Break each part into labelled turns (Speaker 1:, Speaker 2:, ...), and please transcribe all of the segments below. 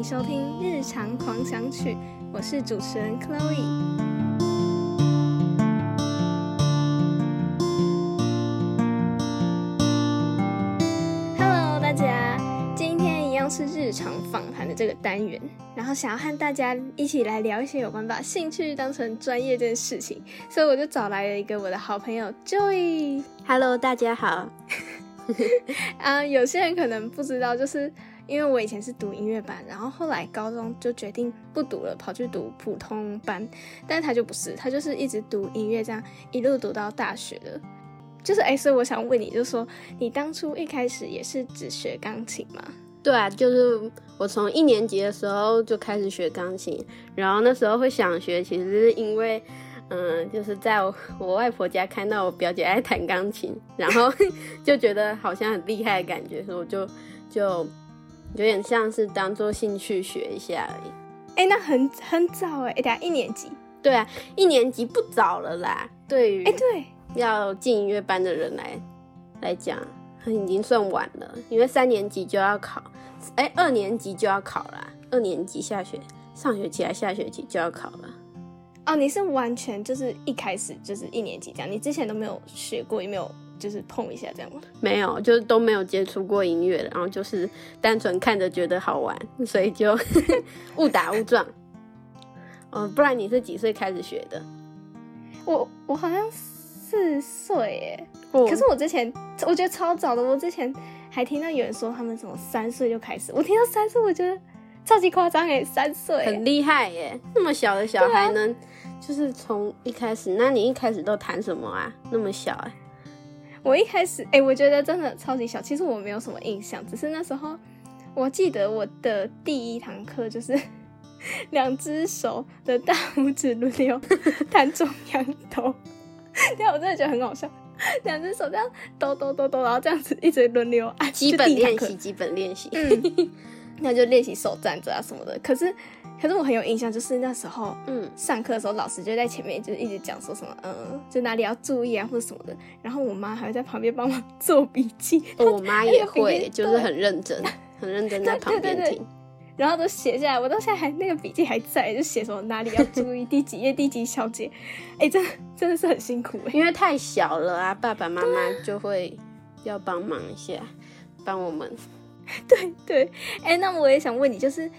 Speaker 1: 迎收听《日常狂想曲》，我是主持人 Chloe。Hello，大家，今天一样是日常访谈的这个单元，然后想要和大家一起来聊一些有关把兴趣当成专业这件事情，所以我就找来了一个我的好朋友 Joy。
Speaker 2: Hello，大家好。
Speaker 1: 啊、有些人可能不知道，就是因为我以前是读音乐班，然后后来高中就决定不读了，跑去读普通班。但他就不是，他就是一直读音乐，这样一路读到大学的。就是哎，所以我想问你，就是说你当初一开始也是只学钢琴吗？
Speaker 2: 对啊，就是我从一年级的时候就开始学钢琴，然后那时候会想学，其实是因为，嗯，就是在我 我外婆家看到我表姐爱弹钢琴，然后 就觉得好像很厉害的感觉，所以我就就有点像是当做兴趣学一下而已。
Speaker 1: 哎，那很很早哎，哎，等下一年级，
Speaker 2: 对啊，一年级不早了啦，对于
Speaker 1: 哎，对，
Speaker 2: 要进音乐班的人来来讲，已经算晚了，因为三年级就要考，哎，二年级就要考啦，二年级下学上学期还下学期就要考了。
Speaker 1: 哦，你是完全就是一开始就是一年级这样，你之前都没有学过，也没有就是碰一下这样吗？
Speaker 2: 没有，就是都没有接触过音乐，然后就是单纯看着觉得好玩，所以就 误打误撞。哦，不然你是几岁开始学的？
Speaker 1: 我我好像四岁耶。
Speaker 2: 哦
Speaker 1: 可是我之前我觉得超早的，我之前还听到有人说他们什么三岁就开始，我听到三岁我觉得超级夸张哎，三岁
Speaker 2: 很厉害耶，那么小的小孩能，就是从一开始，那你一开始都弹什么啊？那么小哎。
Speaker 1: 我一开始哎、我觉得真的超级小，其实我没有什么印象，只是那时候我记得我的第一堂课就是 两只手的大拇指轮流弹中央哆，这样我真的觉得很好笑。两只手这样抖抖抖抖，然后这样子一直轮流按，
Speaker 2: 基本练习，基本练习。
Speaker 1: 嗯，那就练习手站着啊什么的。可是，可是我很有印象，就是那时候，
Speaker 2: 嗯，
Speaker 1: 上课的时候，老师就在前面就是一直讲说什么，嗯，就哪里要注意啊或者什么的。然后我妈还会在旁边帮忙做笔记，
Speaker 2: 我妈也会，就是很认真，很认真在旁边
Speaker 1: 对对对
Speaker 2: 听。
Speaker 1: 然后都写下来。我到现在还那个笔记还在，就写什么哪里要注意，第几页第几小节。哎，真的真的是很辛苦哎。
Speaker 2: 因为太小了啊，爸爸妈妈就会要帮忙一下，帮我们。
Speaker 1: 对对，哎，那我也想问你，就是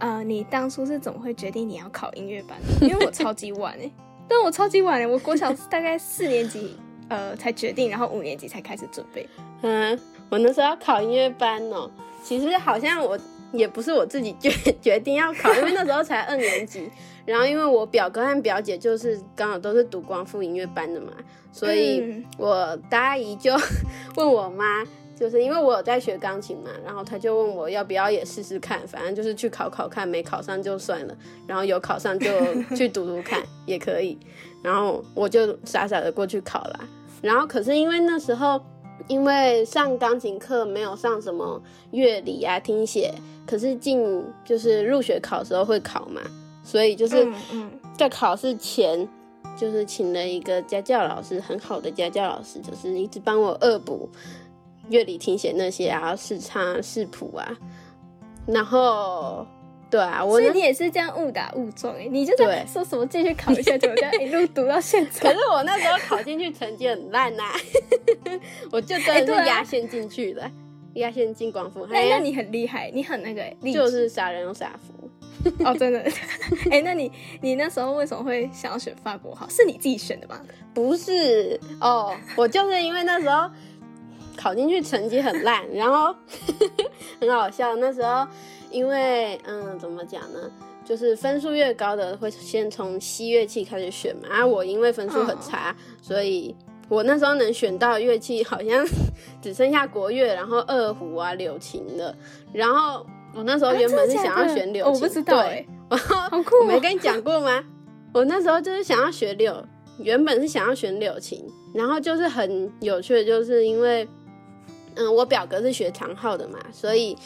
Speaker 1: 呃，你当初是怎么会决定你要考音乐班的？因为我超级晚哎，但我超级晚哎，我国小大概四年级呃才决定，然后五年级才开始准备。
Speaker 2: 嗯，我那时候要考音乐班哦，其实好像我也不是我自己决 决定要考，因为那时候才二年级。然后因为我表哥和表姐就是刚好都是读光复音乐班的嘛，所以
Speaker 1: 嗯
Speaker 2: 我大姨就 问我妈，就是因为我有在学钢琴嘛，然后他就问我要不要也试试看，反正就是去考考看，没考上就算了，然后有考上就 去读读看也可以。然后我就傻傻的过去考啦。然后可是因为那时候因为上钢琴课没有上什么乐理啊、听写，可是进就是入学考的时候会考嘛，所以就是在考试前，就是请了一个家教老师，很好的家教老师，就是一直帮我恶补乐理、听写那些啊，视唱啊、视谱啊，然后对啊，我
Speaker 1: 所以你也是这样误打误撞哎，你就在
Speaker 2: 对
Speaker 1: 说什么继续考一下，就这样 一路读到现在。
Speaker 2: 可是我那时候考进去成绩很烂呐、我就真的是压线进去的，压线进广复，
Speaker 1: 那那你很厉害，你很那个欸
Speaker 2: 就是傻人有傻福。
Speaker 1: 哦，真的。哎、那你你那时候为什么会想要选法国号？是你自己选的吗？
Speaker 2: 不是哦，我就是因为那时候考进去成绩很烂，然后 很好笑。那时候因为嗯，怎么讲呢？就是分数越高的会先从西乐器开始选嘛。啊，我因为分数很差，所以我那时候能选到的乐器好像 只剩下国乐，然后二胡啊、柳琴的。然后我那时候
Speaker 1: 啊
Speaker 2: 原本是想要选柳
Speaker 1: 我不知道
Speaker 2: 对
Speaker 1: 哎、
Speaker 2: 然后
Speaker 1: 好酷、哦！
Speaker 2: 我没跟你讲过吗？我那时候就是想要学柳，原本是想要选柳琴，然后就是很有趣的，就是因为，嗯，我表哥是学长号的嘛，所以，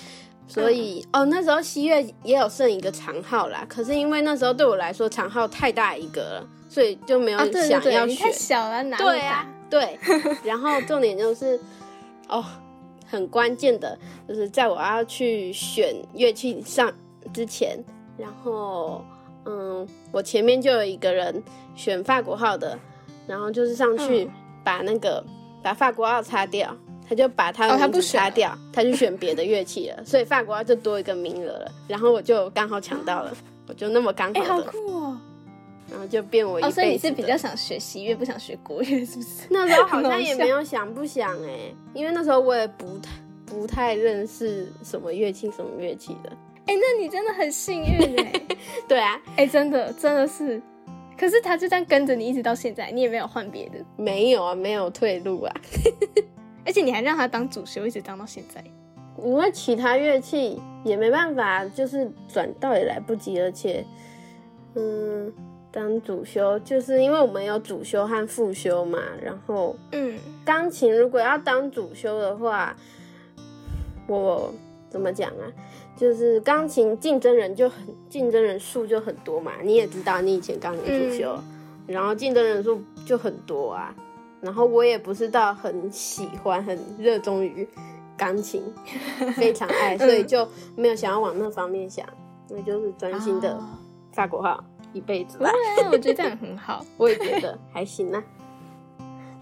Speaker 2: 所以、哦，那时候西乐也有剩一个长号啦，可是因为那时候对我来说长号太大一个了，所以就没有
Speaker 1: 啊，对对对，你
Speaker 2: 想要选。
Speaker 1: 太小了，哪
Speaker 2: 对啊，对。然后重点就是，哦，很关键的，就是在我要去选乐器上之前，然后嗯，我前面就有一个人选法国号的，然后就是上去
Speaker 1: 嗯
Speaker 2: 把那个、把法国号擦掉，他就把他
Speaker 1: 哦
Speaker 2: 的名字
Speaker 1: 他不选了
Speaker 2: 擦掉，他就选别的乐器了，所以法国号就多一个名额了，然后我就刚好抢到了，我就那么刚
Speaker 1: 哎、好
Speaker 2: 好的，
Speaker 1: 酷哦！
Speaker 2: 然后就变我一辈
Speaker 1: 哦。所以你是比较想学西乐，不想学国乐，是不是？
Speaker 2: 那时候好像也没有想不想哎、因为那时候我也不太不太认识什么乐器什么乐器的。
Speaker 1: 哎、那你真的很幸运哎！
Speaker 2: 对啊，
Speaker 1: 哎、真的真的是。可是他就这样跟着你一直到现在，你也没有换别的，
Speaker 2: 没有啊，没有退路啊。
Speaker 1: 而且你还让他当主修，一直当到现在。
Speaker 2: 因为其他乐器也没办法，就是转到也来不及，而且，嗯，当主修就是因为我们有主修和副修嘛，然后
Speaker 1: 嗯，
Speaker 2: 钢琴如果要当主修的话，我怎么讲啊？就是钢琴竞争人就很竞争人数就很多嘛，你也知道，你以前钢琴主修，然后竞争人数就很多啊。然后我也不是到很喜欢、很热衷于钢琴，非常爱，所以就没有想要往那方面想，那就是专心的
Speaker 1: 哦
Speaker 2: 法国号一辈子吧。
Speaker 1: 对，我觉得这样很好。
Speaker 2: 我也觉得还行啊。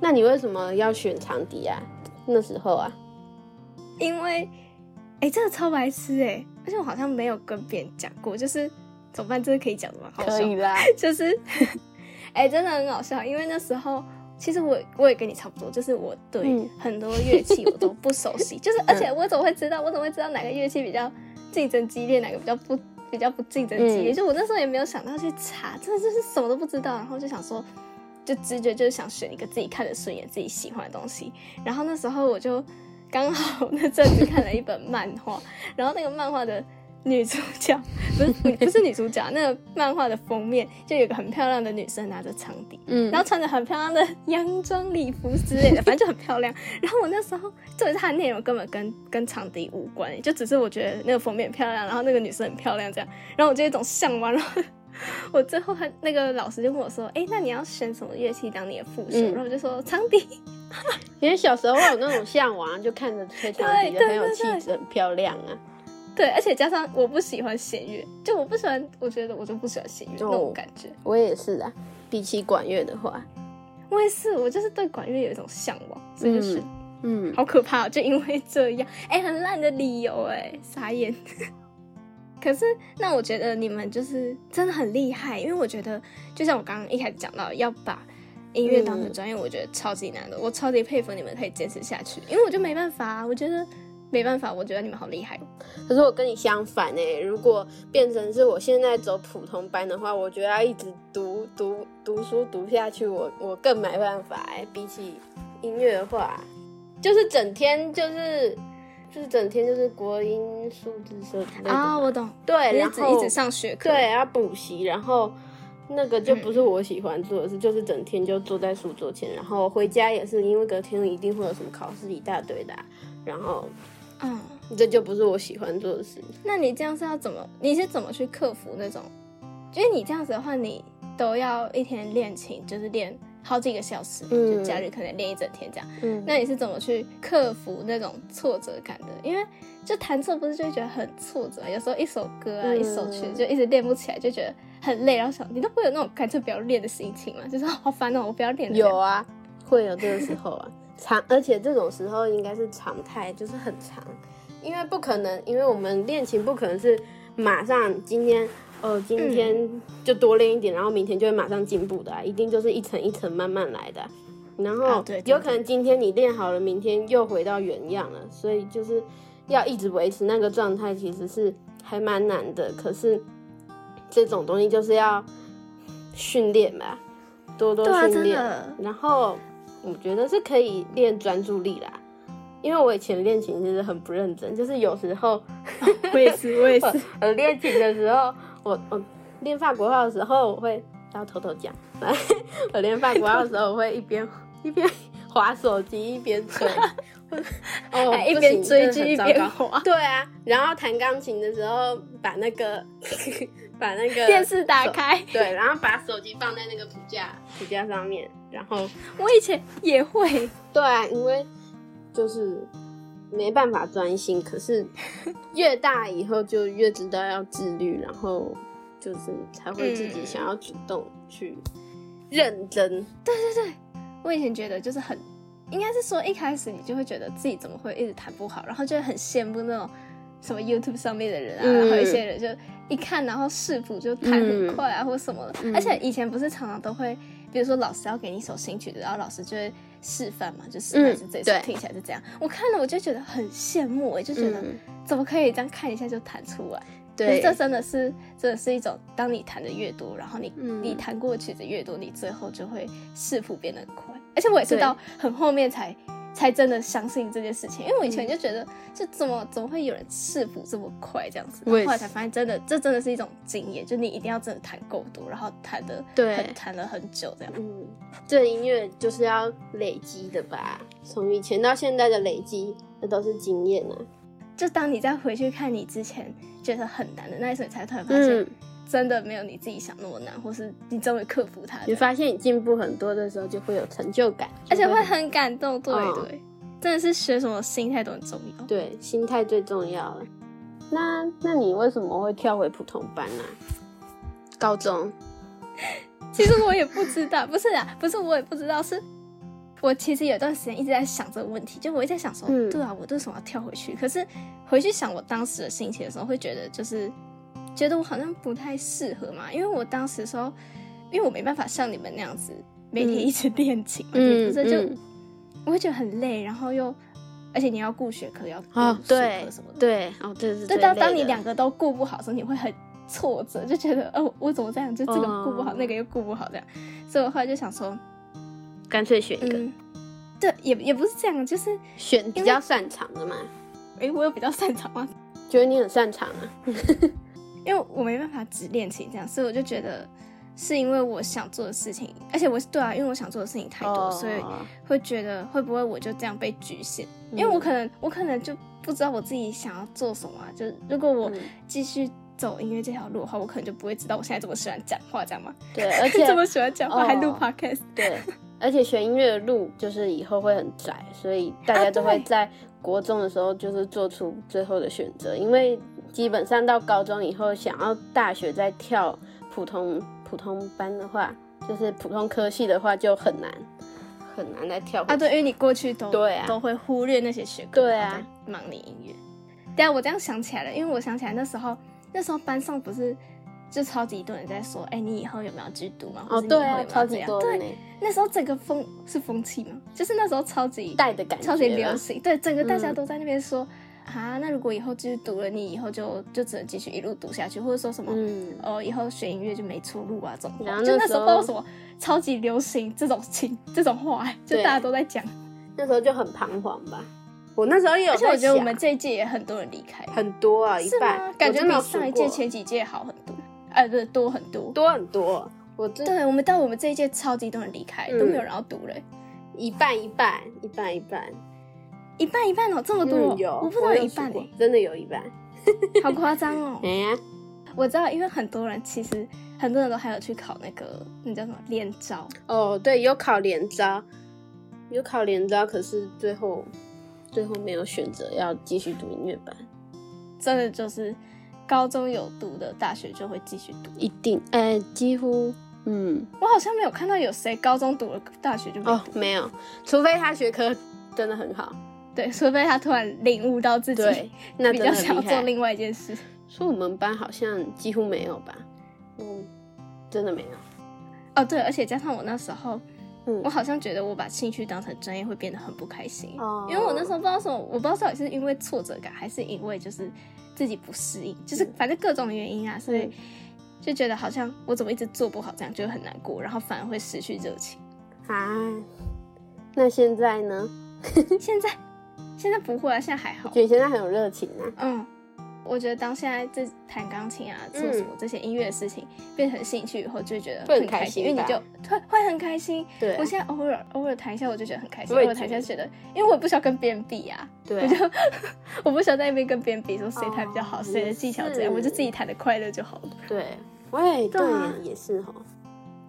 Speaker 2: 那你为什么要选长笛啊？那时候啊，
Speaker 1: 因为，哎、这个超白痴哎、而且我好像没有跟别人讲过，就是怎么办？这个可以讲的吗？可以
Speaker 2: 啦。
Speaker 1: 就是，哎、真的很好笑，因为那时候其实我我也跟你差不多，就是我对
Speaker 2: 嗯
Speaker 1: 很多乐器我都不熟悉，就是而且我怎么会知道？我怎么会知道哪个乐器比较竞争激烈，哪个比较不比较不竞争激烈？
Speaker 2: 嗯
Speaker 1: 就我那时候也没有想到去查，真的就是什么都不知道，然后就想说。就直觉就是想选一个自己看的顺眼、自己喜欢的东西。然后那时候我就刚好那阵子看了一本漫画，然后那个漫画的女主角 不是不是女主角，那个漫画的封面就有个很漂亮的女生拿着长笛，
Speaker 2: 嗯
Speaker 1: 然后穿着很漂亮的洋装礼服之类的，反正就很漂亮。然后我那时候，就是它的内容根本跟跟长笛无关，就只是我觉得那个封面漂亮，然后那个女生很漂亮这样，然后我就有一种向往，然后。我最后还那个老师就问我说：“哎、那你要选什么乐器当你的副手？”
Speaker 2: 嗯
Speaker 1: 然后我就说长笛。
Speaker 2: 因为小时候有那种向往，就看着吹长笛很有气质、很漂亮啊。
Speaker 1: 对，而且加上我不喜欢弦乐，就我不喜欢，我觉得我就不喜欢弦乐、那种感觉。
Speaker 2: 我也是啊，比起管乐的话，
Speaker 1: 我也是，我就是对管乐有一种向往，所以就是、
Speaker 2: 嗯，
Speaker 1: 好可怕、哦，就因为这样，哎、很烂的理由、哎，傻眼。可是，那我觉得你们就是真的很厉害，因为我觉得，就像我刚刚一开始讲到，要把音乐当成专业，我觉得超级难的。我超级佩服你们可以坚持下去，因为我就没办法啊，我觉得没办法，我觉得你们好厉害。哦。
Speaker 2: 可是我跟你相反哎、如果变成是我现在走普通班的话，我觉得要一直读读读书读下去，我我更没办法哎、比起音乐的话，就是整天就是就是整天就是国音数字社之类的。
Speaker 1: 啊，我懂，
Speaker 2: 对，然后
Speaker 1: 一直上学课，
Speaker 2: 对，要补习，然后那个就不是我喜欢做的事，就是整天就坐在书桌前，然后回家也是因为隔天一定会有什么考试一大堆的啊、然后
Speaker 1: 嗯，
Speaker 2: 这就不是我喜欢做的事。
Speaker 1: 那你这样是要怎么？你是怎么去克服那种？因为你这样子的话，你都要一天练琴，就是练好几个小时，
Speaker 2: 嗯
Speaker 1: 就假日可能练一整天这样。
Speaker 2: 嗯，
Speaker 1: 那你是怎么去克服那种挫折感的？因为就弹错不是就会觉得很挫折，有时候一首歌啊、
Speaker 2: 嗯
Speaker 1: 一首曲就一直练不起来，就觉得很累，然后想你都不会有那种干脆不要练的心情嘛？就是好烦哦，我不要练。
Speaker 2: 有啊，会有这个时候啊，常而且这种时候应该是常态，就是很长，因为不可能，因为我们练琴不可能是马上今天。哦，今天就多练一点，然后明天就会马上进步的、啊，一定就是一层一层慢慢来的啊、然后有可能今天你练好了，明天又回到原样了，所以就是要一直维持那个状态，其实是还蛮难的。可是这种东西就是要训练吧，多多训练。然后我觉得是可以练专注力啦，因为我以前练琴其实很不认真，就是有时候
Speaker 1: 我也是，我也是。
Speaker 2: 我练琴的时候，我我练法国话的时候，我会要偷偷讲，我练法国话的时候，我会一边一边划手机一边吹，哦
Speaker 1: 一边追剧一边滑，
Speaker 2: 对啊，然后弹钢琴的时候，把那个把那个
Speaker 1: 电视打开。
Speaker 2: 对，然后把手机放在那个谱架谱架上面，然后
Speaker 1: 我以前也会，
Speaker 2: 对啊，因为就是没办法专心。可是越大以后就越知道要自律，然后就是才会自己想要主动去认真。
Speaker 1: 对对对我以前觉得就是很，应该是说一开始你就会觉得自己怎么会一直弹不好，然后就很羡慕那种什么 YouTube 上面的人啊，
Speaker 2: 嗯
Speaker 1: 然后一些人就一看然后视谱就弹很快啊，或什么的。
Speaker 2: 嗯
Speaker 1: 而且以前不是常常都会，比如说老师要给你一首新曲子，然后老师就会示范嘛，就示范
Speaker 2: 嗯
Speaker 1: 是这首
Speaker 2: 对
Speaker 1: 听起来是这样。我看了我就觉得很羡慕，我就觉得
Speaker 2: 嗯
Speaker 1: 怎么可以这样看一下就弹出来？
Speaker 2: 对，
Speaker 1: 这真的是，真的是一种，当你弹的越多，然后你、
Speaker 2: 嗯
Speaker 1: 你弹过的曲子越多，你最后就会视谱变得很快。而且我也是
Speaker 2: 对
Speaker 1: 到很后面才才真的相信这件事情，因为我以前
Speaker 2: 嗯
Speaker 1: 就觉得，就怎么怎么会有人视谱这么快这样子？
Speaker 2: 我
Speaker 1: 后来才发现，真的这真的是一种经验，就你一定要真的弹够多，然后弹的
Speaker 2: 对
Speaker 1: 很弹了很久这样。
Speaker 2: 嗯，这音乐就是要累积的吧？从以前到现在的累积，那都是经验啊。
Speaker 1: 就当你再回去看你之前觉得很难的那一首，你才突然发现
Speaker 2: 嗯，
Speaker 1: 真的没有你自己想那么难，或是你终于克服它
Speaker 2: 你。发现你进步很多的时候，就会有成就感，
Speaker 1: 而且会很感动，对
Speaker 2: 嗯
Speaker 1: 对，真的是学什么心态都很重要。
Speaker 2: 对，心态最重要了。那那你为什么会跳回普通班呢、高中，
Speaker 1: 其实我也不知道，不是啊，不是我也不知道，是我其实有段时间一直在想这个问题，就我一直在想说，
Speaker 2: 嗯
Speaker 1: 对啊，我为什么要跳回去？可是回去想我当时的心情的时候，会觉得就是觉得我好像不太适合嘛，因为我当时的时候，因为我没办法像你们那样子每天一直练琴嘛，
Speaker 2: 嗯
Speaker 1: 不是就、
Speaker 2: 嗯
Speaker 1: 我会觉得很累，然后又而且你要顾学科，要顾
Speaker 2: 哦，
Speaker 1: 数
Speaker 2: 对
Speaker 1: 科什么的，
Speaker 2: 对，哦，对对
Speaker 1: 对当当你两个都顾不好的时候，你会很挫折，就觉得哦，我怎么这样？就这个顾不好，
Speaker 2: 哦
Speaker 1: 那个又顾不好，这样。所以我后来就想说，
Speaker 2: 干脆选一个、
Speaker 1: 嗯，对，也也不是这样，就是
Speaker 2: 选比较擅长的嘛，
Speaker 1: 诶，我有比较擅长吗？
Speaker 2: 觉得你很擅长啊。
Speaker 1: 因为我没办法只练琴这样，所以我就觉得是因为我想做的事情，而且我对啊，因为我想做的事情太多，所以
Speaker 2: 哦。
Speaker 1: 会觉得会不会我就这样被局限？
Speaker 2: 嗯
Speaker 1: 因为我可能我可能就不知道我自己想要做什么、啊，就是如果我
Speaker 2: 嗯。
Speaker 1: 继续走音乐这条路的话，我可能就不会知道我现在这么喜欢讲话，这样吗？
Speaker 2: 对，而且
Speaker 1: 这么喜欢讲话，
Speaker 2: 哦
Speaker 1: 还录 podcast，
Speaker 2: 对，而且学音乐的路就是以后会很窄，所以大家都会在国中的时候就是做出最后的选择，因为基本上到高中以后，想要大学再跳普通普通班的话，就是普通科系的话就很难很难再跳
Speaker 1: 啊，对，因为你过去都
Speaker 2: 对啊。
Speaker 1: 都会忽略那些学科，
Speaker 2: 对啊。
Speaker 1: 然后在忙你音乐。对啊，我这样想起来了，因为我想起来那时候，那时候班上不是就超级多人在说，哎、你以后有没有去读
Speaker 2: 哦，对超级多对，
Speaker 1: 那时候整个风是风气嘛，就是那时候超级
Speaker 2: 带的感觉
Speaker 1: 超级流行，对，整个大家
Speaker 2: 嗯。
Speaker 1: 都在那边说、啊，那如果以后继续读了，你以后就就只能继续一路读下去，或者说什么。
Speaker 2: 嗯，
Speaker 1: 哦，以后学音乐就没出路啊，这种话，
Speaker 2: 然后
Speaker 1: 就那时候什么超级流行这种情这种话、哎就大家都在讲。
Speaker 2: 那时候就很彷徨吧。我那时候也有
Speaker 1: 而且我觉得我们这一届也很多人离开，
Speaker 2: 很多啊，一半？，
Speaker 1: 感觉比上一届前几届好很多，哎，不是多很多。
Speaker 2: 多很多。我这
Speaker 1: 对，我们到我们这一届超级多人离开，
Speaker 2: 嗯
Speaker 1: 都没有人要读了，
Speaker 2: 一半一半一半一半，
Speaker 1: 一半一半哦，这么多，
Speaker 2: 嗯有，
Speaker 1: 我不知道有一半哎，
Speaker 2: 真的有一半。
Speaker 1: 好夸张哦。
Speaker 2: 哎。呀，
Speaker 1: 我知道，因为很多人其实很多人都还有去考那个那叫什么连招，
Speaker 2: 哦，对，有考连招，有考连招，可是最后最后没有选择要继续读音乐班，
Speaker 1: 真的就是高中有读的，大学就会继续读。
Speaker 2: 一定，哎，几乎，嗯，
Speaker 1: 我好像没有看到有谁高中读了大学就没读，
Speaker 2: 哦，没有，除非他学科真的很好，
Speaker 1: 对，除非他突然领悟到自己，
Speaker 2: 那
Speaker 1: 比较。想要做另外一件事。
Speaker 2: 说我们班好像几乎没有吧，嗯，真的没有，
Speaker 1: 哦，对，而且加上我那时候，
Speaker 2: 嗯
Speaker 1: 我好像觉得我把兴趣当成专业会变得很不开心，
Speaker 2: 哦
Speaker 1: 因为我那时候不知道什么，我不知道到底是因为挫折感，还是因为就是自己不适应，就是反正各种原因啊，所以
Speaker 2: 嗯
Speaker 1: 就觉得好像我怎么一直做不好，这样就会很难过，然后反而会失去热情。
Speaker 2: 啊，那现在呢？
Speaker 1: 现在现在不会啊，现在还好。
Speaker 2: 觉。得现在很有热情啊，
Speaker 1: 嗯，我觉得当现在这弹钢琴啊，做什么这些音乐的事情变成兴趣以后，就会觉得
Speaker 2: 嗯会很
Speaker 1: 很开心，因为你就会会很开心。
Speaker 2: 对。
Speaker 1: 我现在偶尔偶尔弹一下，我就觉得很开心；
Speaker 2: 我也
Speaker 1: 偶尔弹一下就觉得，因为我也不需要跟别人比啊，
Speaker 2: 对
Speaker 1: 我就我不需要在那边跟别人比说谁弹比较好，
Speaker 2: 哦
Speaker 1: 谁的技巧怎样，我就自己弹的快乐就好了。
Speaker 2: 对，喂，对
Speaker 1: 对啊，
Speaker 2: 也是哈，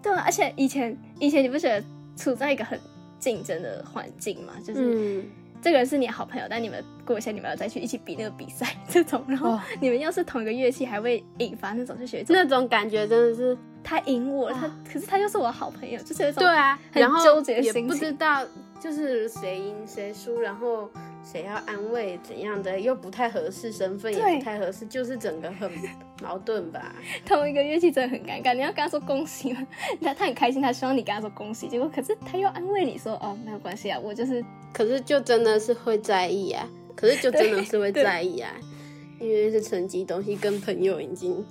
Speaker 1: 对啊，而且以前以前你不觉得处在一个很竞争的环境嘛，就是
Speaker 2: 嗯，
Speaker 1: 这个人是你好朋友，但你们过一下你们要再去一起比那个比赛这种，然后
Speaker 2: 哦。
Speaker 1: 你们要是同一个乐器，还会引发那种就觉得一种
Speaker 2: 那种感觉真的是
Speaker 1: 他赢我了，他可是他又是我好朋友，就是有一种
Speaker 2: 对啊，
Speaker 1: 很纠结的
Speaker 2: 也不
Speaker 1: 心情
Speaker 2: 知道就是谁赢谁输，然后谁要安慰怎样的，又不太合适，身份也不太合适，就是整个很矛盾吧。
Speaker 1: 同一个乐器真的很尴尬。你要跟他说恭喜吗？他他很开心，他希望你跟他说恭喜，结果可是他又安慰你说哦没有关系啊，我就是
Speaker 2: 可是就真的是会在意啊，可是就真的是会在意啊，因为是成绩东西跟朋友已经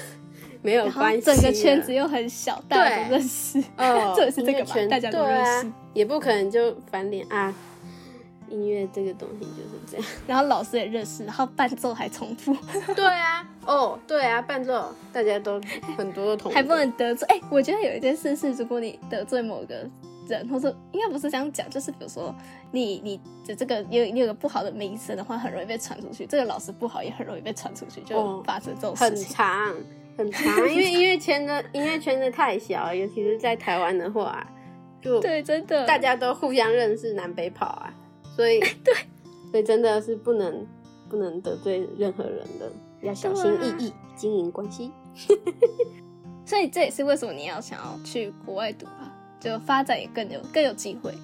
Speaker 2: 没有关系，
Speaker 1: 整个圈子。又很小，大家都认识。
Speaker 2: 哦，
Speaker 1: 这也是这个
Speaker 2: 音乐圈
Speaker 1: 吧大家认识
Speaker 2: 也不可能就翻脸啊。音乐这个东西就是这样。
Speaker 1: 然后老师也认识，然后伴奏还重复，
Speaker 2: 对啊，哦，对啊，伴奏大家都很多的同意，
Speaker 1: 还不能得罪。哎、我觉得有一件事是，如果你得罪某个人，或者应该不是这样讲，就是比如说你你的这个有你有个不好的名声的话，很容易被传出去。这个老师不好也很容易被传出去，就
Speaker 2: 哦
Speaker 1: 发生这种
Speaker 2: 很
Speaker 1: 事情。
Speaker 2: 很长很长，因为音乐圈的音乐圈的太小，尤其是在台湾的话，就
Speaker 1: 对，真的，
Speaker 2: 大家都互相认识，南北跑啊，所以 对，所以真的是不能不能得罪任何人的，要小心翼翼经营关系。
Speaker 1: 所以这也是为什么你要想要去国外读吧，就发展也更有更有机会。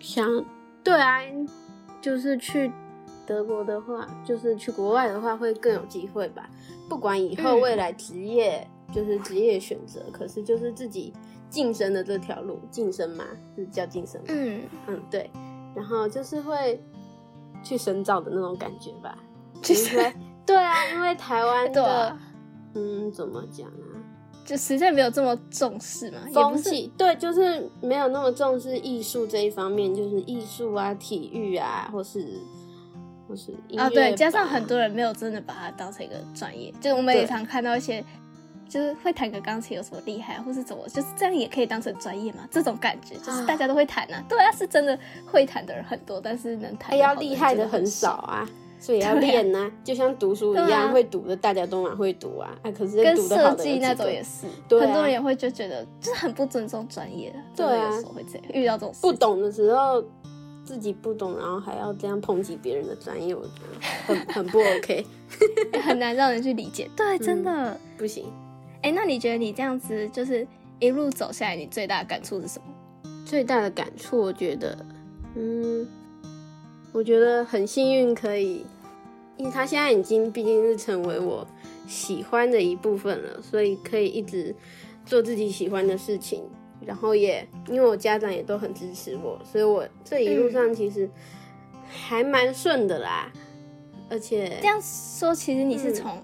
Speaker 2: 想对啊，就是去德国的话，就是去国外的话会更有机会吧。不管以后
Speaker 1: 嗯
Speaker 2: 未来职业、就是职业选择，可是就是自己晋升的这条路，晋升嘛，是叫晋升吗？
Speaker 1: 嗯，
Speaker 2: 嗯，对。然后就是会去深造的那种感觉吧。其实对啊，因为台湾 的、
Speaker 1: 啊
Speaker 2: 嗯，怎么讲啊？
Speaker 1: 就实在没有这么重视嘛，
Speaker 2: 风气对，就是没有那么重视艺术这一方面，就是艺术啊、体育啊，或是或是
Speaker 1: 啊，对，加上很多人没有真的把它当成一个专业，就是我们也常看到一些，就是会弹个钢琴有什么厉害，或是怎么，就是这样也可以当成专业嘛？这种感觉就是大家都会弹啊，对啊，是真的会弹的人很多，但是能弹
Speaker 2: 哎要厉害的很
Speaker 1: 少。
Speaker 2: 啊，所以要练呐、就像读书一样，
Speaker 1: 啊
Speaker 2: 会读的大家都蛮会读啊，啊，可是
Speaker 1: 跟设计那种也是，很多人也会就觉得就是很不尊重专业的，
Speaker 2: 对啊
Speaker 1: 有时候会这样遇到这种事
Speaker 2: 不懂的时候。自己不懂，然后还要这样抨击别人的专业，我觉得很很不 OK，
Speaker 1: 很难让人去理解。对，真的。
Speaker 2: 不行。
Speaker 1: 哎、那你觉得你这样子就是一路走下来，你最大的感触是什么？
Speaker 2: 最大的感触，我觉得，嗯，我觉得很幸运，可以，因为他现在已经毕竟是成为我喜欢的一部分了，所以可以一直做自己喜欢的事情。然后也因为我家长也都很支持我，所以我这一路上其实还蛮顺的啦。而且
Speaker 1: 这样说，其实你是从、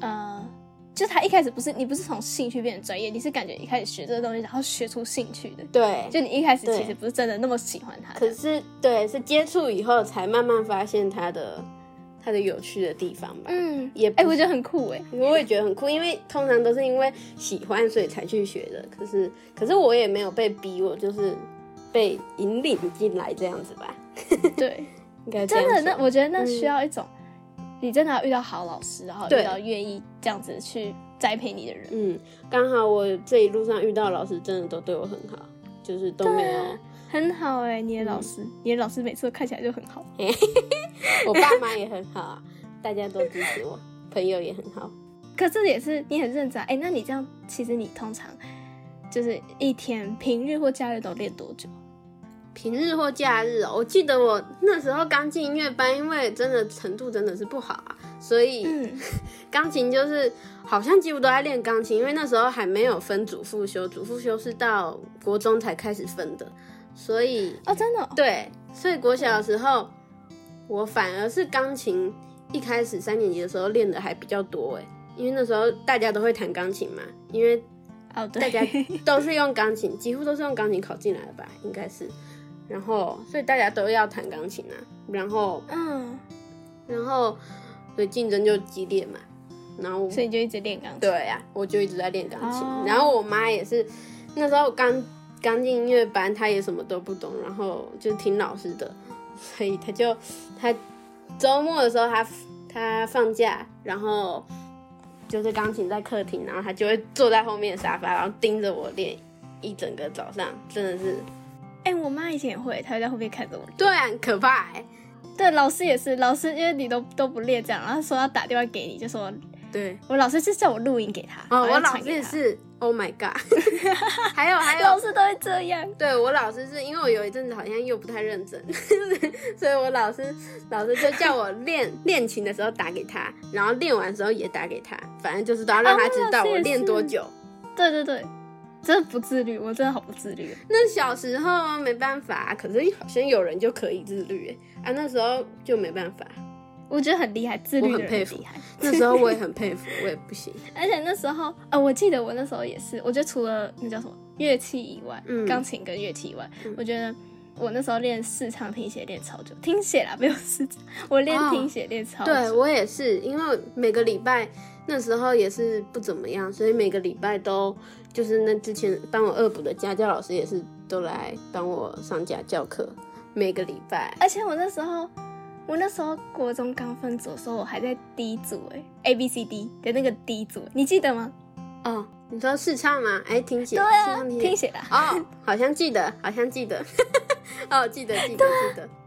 Speaker 1: 呃，就他一开始不是你不是从兴趣变成专业，你是感觉一开始学这个东西，然后学出兴趣的。
Speaker 2: 对，
Speaker 1: 就你一开始其实不是真的那么喜欢它，
Speaker 2: 可是对是接触以后才慢慢发现它的它的有趣的地方吧。
Speaker 1: 嗯，
Speaker 2: 也不
Speaker 1: 哎、我觉得很酷哎。
Speaker 2: 我也觉得很酷，因为通常都是因为喜欢所以才去学的。可是，可是我也没有被逼，我就是被引领进来这样子吧。
Speaker 1: 对，
Speaker 2: 应该
Speaker 1: 真的，那我觉得那需要一种，你真的要遇到好老师，然后
Speaker 2: 对
Speaker 1: 遇到愿意这样子去栽培你的人。
Speaker 2: 嗯，刚好我这一路上遇到老师真的都对我很好，就是都没有。
Speaker 1: 很好哎、你的老
Speaker 2: 嗯
Speaker 1: 师，你的老师每次都看起来就很好。
Speaker 2: 我爸妈也很好啊，大家都支持我，朋友也很好。
Speaker 1: 可是也是你很认真啊哎、那你这样，其实你通常就是一天平日或假日都练多久？
Speaker 2: 平日或假日哦，我记得我那时候刚进音乐班，因为真的程度真的是不好啊，所以
Speaker 1: 嗯，
Speaker 2: 钢琴就是好像几乎都在练钢琴，因为那时候还没有分主副修，主副修是到国中才开始分的，所以
Speaker 1: 哦，真的哦、
Speaker 2: 对，所以国小的时候，我反而是钢琴一开始三年级的时候练的还比较多哎，因为那时候大家都会弹钢琴嘛，因为
Speaker 1: 哦，对，
Speaker 2: 大家都是用钢琴，几乎都是用钢琴考进来的吧，应该是，然后所以大家都要弹钢琴啊，然后
Speaker 1: 嗯，
Speaker 2: 然后所以竞争就激烈嘛，然后
Speaker 1: 所以就一直练钢琴。
Speaker 2: 对呀、我就一直在练钢琴。
Speaker 1: 哦
Speaker 2: 然后我妈也是，那时候刚刚进音乐班，她也什么都不懂，然后就听老师的，所以她就她周末的时候她她放假，然后就是钢琴在客厅，然后他就会坐在后面的沙发，然后盯着我练一整个早上，真的是
Speaker 1: 哎、我妈以前也会，她会在后面看着我。
Speaker 2: 对啊，很可怕哎、
Speaker 1: 对，老师也是，老师因为你都都不练这样，然后说要打电话给你，就说
Speaker 2: 对，
Speaker 1: 我老师是叫我录音给他。
Speaker 2: 哦，我老师也是，Oh my god！还有还有
Speaker 1: 老，师都会这样。
Speaker 2: 对我老师是因为我有一阵子好像又不太认真，所以我老师老师就叫我练练琴的时候打给他，然后练完的时候也打给他，反正就是都要让他知道我练多久。
Speaker 1: 对对对，真的不自律，我真的好不自律。
Speaker 2: 那小时候没办法，可是好像有人就可以自律耶啊，那时候就没办法。
Speaker 1: 我觉得很厉害，自律
Speaker 2: 很佩服
Speaker 1: 厉害。
Speaker 2: 那时候我也很佩服，我也不行。
Speaker 1: 而且那时候，呃，我记得我那时候也是，我觉得除了那叫什么乐器以外，
Speaker 2: 嗯
Speaker 1: 钢琴跟乐器以外，
Speaker 2: 嗯
Speaker 1: 我觉得我那时候练视唱听写练超久，听写啦没有视唱，我练
Speaker 2: 哦
Speaker 1: 听写练超久。
Speaker 2: 对我也是，因为每个礼拜那时候也是不怎么样，所以每个礼拜都就是那之前帮我恶补的家教老师也是都来帮我上家教课，每个礼拜。
Speaker 1: 而且我那时候，我那时候国中刚分组的时候，我还在 D 组哎，A B C D 的那个 D 组，你记得吗？
Speaker 2: 哦，你说试唱吗？哎，听写，
Speaker 1: 对
Speaker 2: 试
Speaker 1: 啊
Speaker 2: 唱，听写。
Speaker 1: 听写啦。
Speaker 2: 哦，好像记得，好像记得。哦，记得，记得，记得。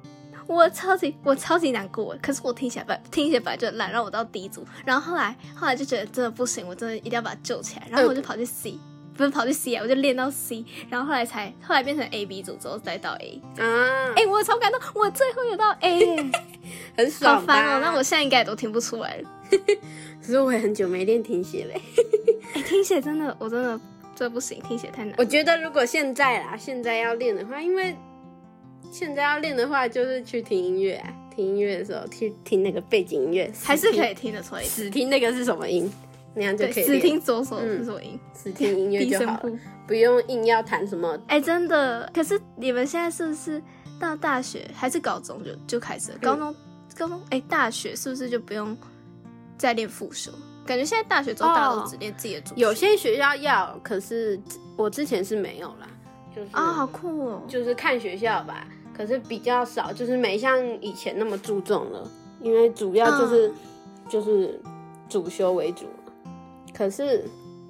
Speaker 1: 我超级我超级难过，可是我听起来本听起来本来就很烂，让我到 D 组，然后后来后来就觉得真的不行，我真的一定要把它救起来，然后我就跑去 C，、不是跑去 C 啊，我就练到 C，然后后来才后来变成 A B 组之后再到 A，
Speaker 2: 啊，
Speaker 1: 哎、我超感动，我最后有到 A，耶
Speaker 2: 很爽好
Speaker 1: 烦哦，那我现在应该也都听不出来。了，
Speaker 2: 可是我也很久没练听写嘞。
Speaker 1: 哎、听写真的我真的这不行，听写太难，
Speaker 2: 我觉得如果现在啦，现在要练的话，因为现在要练的话，就是去听音乐、啊，听音乐的时候去听那个背景音乐，
Speaker 1: 还是可
Speaker 2: 以
Speaker 1: 以听得出来，
Speaker 2: 只听那个是什么音，那样就可以只
Speaker 1: 听左手
Speaker 2: 嗯
Speaker 1: 是什么音？
Speaker 2: 死听音乐就好了，不用硬要弹什么。
Speaker 1: 哎、真的，可是你们现在是不是到大学还是高中就就开始了？高中、高中，哎、大学是不是就不用再练副修？感觉现在大学之后
Speaker 2: 哦
Speaker 1: 大家都只练自己的主修。
Speaker 2: 有些学校要，可是我之前是没有啦，就是
Speaker 1: 啊、好酷哦！
Speaker 2: 就是看学校吧，可是比较少，就是没像以前那么注重了，因为主要就是、
Speaker 1: 嗯
Speaker 2: 就是主修为主嘛。可是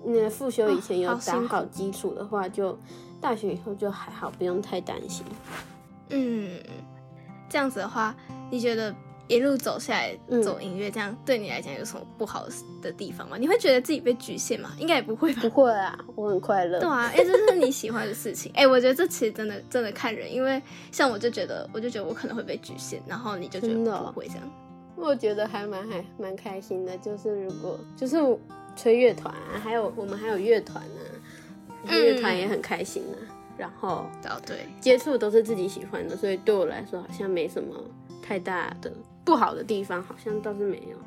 Speaker 2: 那复修以前有打好基础的话，就大学以后就还好，不用太担心。
Speaker 1: 嗯，这样子的话，你觉得一路走下来
Speaker 2: 嗯
Speaker 1: 走音乐，这样对你来讲有什么不好的地方吗？你会觉得自己被局限吗？应该也不会吧
Speaker 2: 不。会啊，我很快乐。
Speaker 1: 对啊，因为这是你喜欢的事情。哎、我觉得这其实真的真的看人，因为像我就觉得，我就觉得我可能会被局限，然后你就觉得不会这样。
Speaker 2: 我觉得还蛮还蛮开心的，就是如果就是吹乐团啊，还有我们还有乐团啊，
Speaker 1: 嗯
Speaker 2: 乐团也很开心啊。然后
Speaker 1: 哦，对，
Speaker 2: 接触都是自己喜欢的，所以对我来说好像没什么太大的不好的地方，好像倒是没有。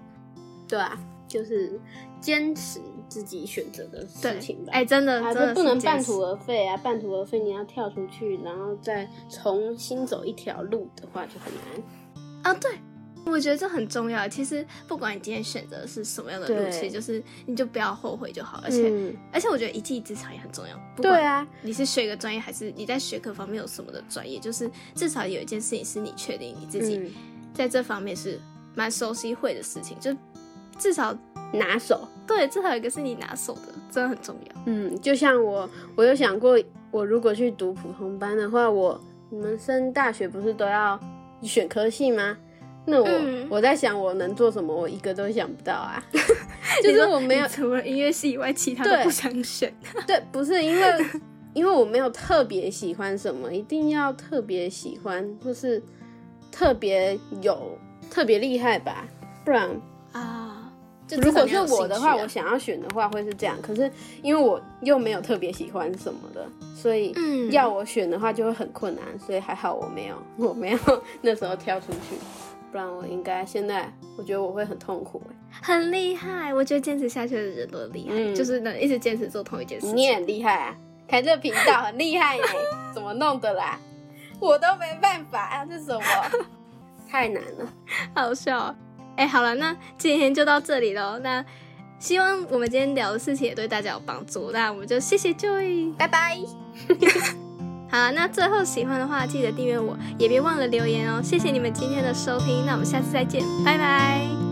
Speaker 2: 对啊，就是坚持自己选择的事情吧。
Speaker 1: 哎、真的，
Speaker 2: 啊，
Speaker 1: 真的
Speaker 2: 不能半途而废啊！半途而废，你要跳出去，然后再重新走一条路的话，就很难。
Speaker 1: 啊，对，我觉得这很重要。其实不管你今天选择的是什么样的路，
Speaker 2: 对
Speaker 1: 其实就是你就不要后悔就好。而且、
Speaker 2: 嗯，
Speaker 1: 而且我觉得一技之长也很重要。不管
Speaker 2: 对啊，
Speaker 1: 你是学一个专业，还是你在学科方面有什么的专业，就是至少有一件事情是你确定你自己
Speaker 2: 嗯
Speaker 1: 在这方面是蛮熟悉会的事情，就至少
Speaker 2: 拿手。
Speaker 1: 对，至少有一个是你拿手的，真的很重要。
Speaker 2: 嗯，就像我，我有想过，我如果去读普通班的话，我你们升大学不是都要选科系吗？那我、
Speaker 1: 嗯
Speaker 2: 我在想我能做什么，我一个都想不到啊。就是我没有
Speaker 1: 你除了音乐系以外，其他
Speaker 2: 对
Speaker 1: 都不想选。
Speaker 2: 对，不是因为 因为我没有特别喜欢什么，一定要特别喜欢，或是特别有特别厉害吧，不然
Speaker 1: 啊，就
Speaker 2: 如果是我的话，
Speaker 1: 啊
Speaker 2: 我想要选的话会是这样。可是因为我又没有特别喜欢什么的，所以
Speaker 1: 嗯
Speaker 2: 要我选的话就会很困难。所以还好我没有，我没有 那时候跳出去，不然我应该现在我觉得我会很痛苦欸。
Speaker 1: 很厉害，我觉得坚持下去的人都很厉害，
Speaker 2: 嗯
Speaker 1: 就是能一直坚持做同一件事情。
Speaker 2: 你也很厉害啊，开这个频道很厉害呢，怎么弄的啦？我都没办法啊，这什么？太难了。
Speaker 1: 好笑哦。哎、好了，那今天就到这里喽。那希望我们今天聊的事情也对大家有帮助。那我们就谢谢 Joy，
Speaker 2: 拜拜。
Speaker 1: 好，那最后喜欢的话记得订阅我，也别忘了留言哦。谢谢你们今天的收听，那我们下次再见，拜拜。